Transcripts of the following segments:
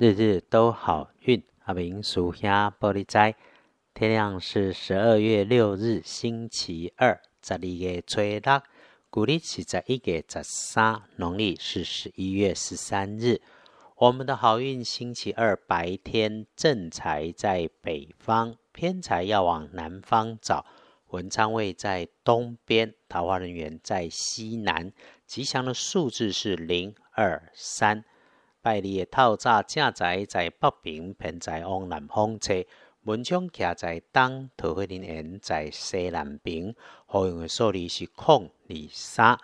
日日都好运，阿明属下玻璃斋。天亮是十二月六日，星期二，十二月初六，古历是十一月十三，农历是十一月十三日。我们的好运星期二白天正财在北方，偏财要往南方找。文昌位在东边，桃花人员在西南。吉祥的数字是零二三。拜礼的套炸正在在北边，偏在往南方车。文昌徛在东，桃花林园在西南边。好用的数字是空二三。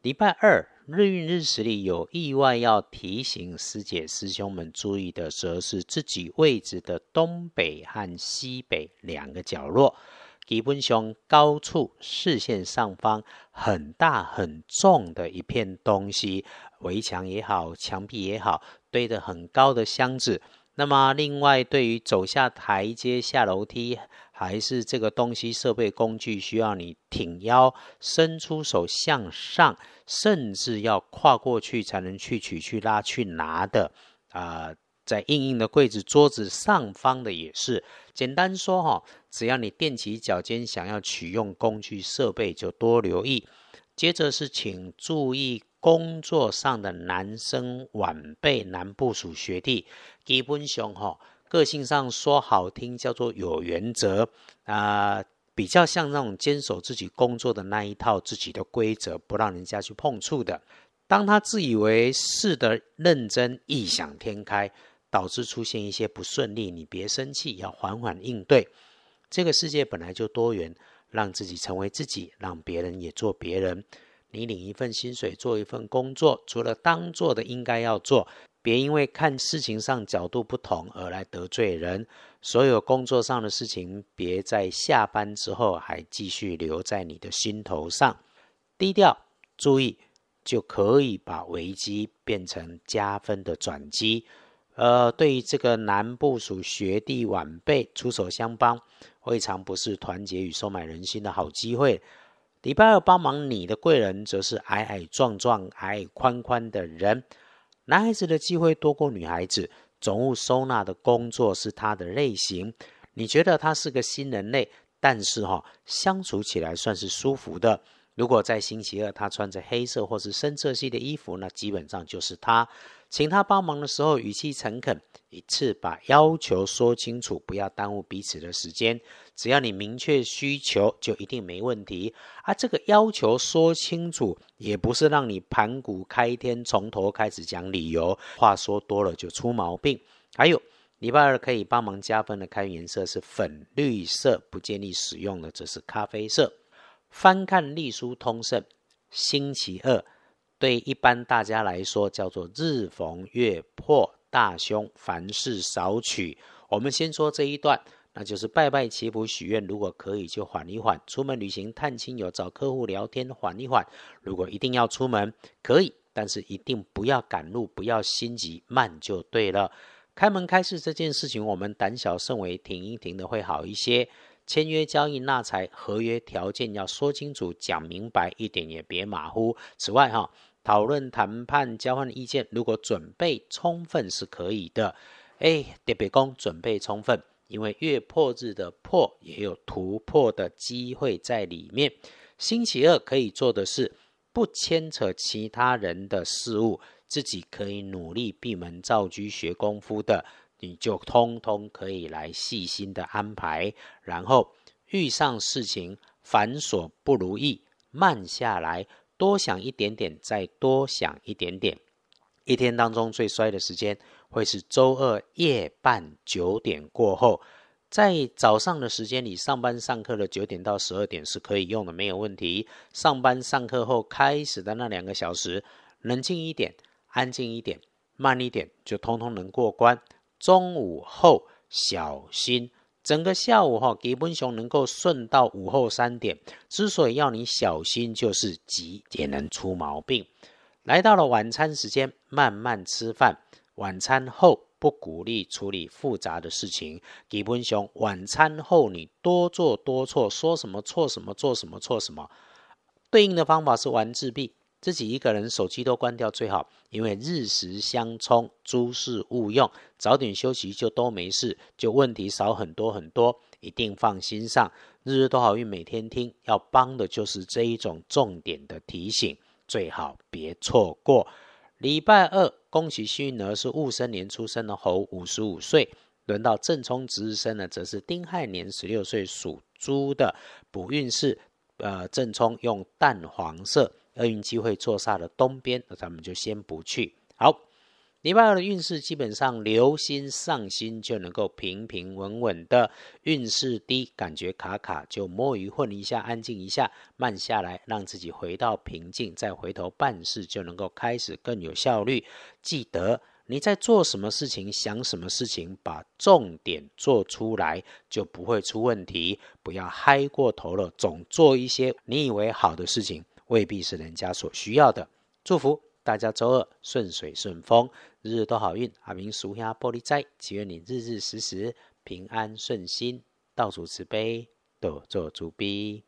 礼拜二日运日时里有意外要提醒师姐师兄们注意的，则是自己位置的东北和西北两个角落。基本上高处视线上方很大很重的一片东西，围墙也好，墙壁也好，堆得很高的箱子。那么，另外对于走下台阶、下楼梯，还是这个东西设备工具需要你挺腰、伸出手向上，甚至要跨过去才能去取、去拉、去拿的啊。在硬硬的柜子、桌子上方的也是。简单说哈，只要你踮起脚尖想要取用工具设备，就多留意。接着是请注意工作上的男生晚辈、男部属学弟，基本上哈，个性上说好听叫做有原则啊，比较像那种坚守自己工作的那一套自己的规则，不让人家去碰触的。当他自以为是的认真、异想天开。导致出现一些不顺利，你别生气，要缓缓应对。这个世界本来就多元，让自己成为自己，让别人也做别人。你领一份薪水，做一份工作，除了当做的应该要做，别因为看事情上角度不同而来得罪人。所有工作上的事情，别在下班之后还继续留在你的心头上。低调，注意，就可以把危机变成加分的转机。呃，对于这个男部属学弟晚辈出手相帮，未尝不是团结与收买人心的好机会。礼拜二帮忙你的贵人，则是矮矮壮壮、矮矮宽宽的人。男孩子的机会多过女孩子，总务收纳的工作是他的类型。你觉得他是个新人类，但是哈，相处起来算是舒服的。如果在星期二他穿着黑色或是深色系的衣服，那基本上就是他。请他帮忙的时候，语气诚恳，一次把要求说清楚，不要耽误彼此的时间。只要你明确需求，就一定没问题。啊，这个要求说清楚，也不是让你盘古开天，从头开始讲理由。话说多了就出毛病。还有，礼拜二可以帮忙加分的开颜色是粉绿色，不建议使用的则是咖啡色。翻看隶书通胜，星期二。对一般大家来说，叫做日逢月破大凶，凡事少取。我们先说这一段，那就是拜拜祈福许愿，如果可以就缓一缓。出门旅行探亲友找客户聊天缓一缓。如果一定要出门，可以，但是一定不要赶路，不要心急，慢就对了。开门开市这件事情，我们胆小慎微，停一停的会好一些。签约交易纳财，合约条件要说清楚、讲明白，一点也别马虎。此外，哈，讨论、谈判、交换意见，如果准备充分是可以的。哎，特别功准备充分，因为月破日的破也有突破的机会在里面。星期二可以做的是，不牵扯其他人的事物，自己可以努力闭门造车学功夫的。你就通通可以来细心的安排，然后遇上事情繁琐不如意，慢下来，多想一点点，再多想一点点。一天当中最衰的时间会是周二夜半九点过后，在早上的时间里，上班上课的九点到十二点是可以用的，没有问题。上班上课后开始的那两个小时，冷静一点，安静一点，慢一点，就通通能过关。中午后小心，整个下午哈，基本上能够顺到午后三点。之所以要你小心，就是急也能出毛病。来到了晚餐时间，慢慢吃饭。晚餐后不鼓励处理复杂的事情。基本上晚餐后你多做多错，说什么错什么，做什么错什么。对应的方法是玩自闭。自己一个人手机都关掉最好，因为日时相冲，诸事勿用，早点休息就都没事，就问题少很多很多，一定放心上。日日都好运，每天听，要帮的就是这一种重点的提醒，最好别错过。礼拜二，恭喜幸运儿是戊申年出生的猴，五十五岁。轮到正冲值日生呢，则是丁亥年十六岁属猪的补运势。呃，正冲用淡黄色，厄运机会坐煞的东边，那咱们就先不去。好，礼拜二的运势基本上留心上心就能够平平稳稳的。运势低，感觉卡卡，就摸鱼混一下，安静一下，慢下来，让自己回到平静，再回头办事，就能够开始更有效率。记得。你在做什么事情，想什么事情，把重点做出来，就不会出问题。不要嗨过头了，总做一些你以为好的事情，未必是人家所需要的。祝福大家周二顺水顺风，日日都好运。阿明属下玻璃斋，祈愿你日日时时平安顺心，到处慈悲，多做主逼。